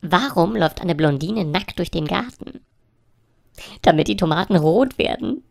Warum läuft eine Blondine nackt durch den Garten? Damit die Tomaten rot werden.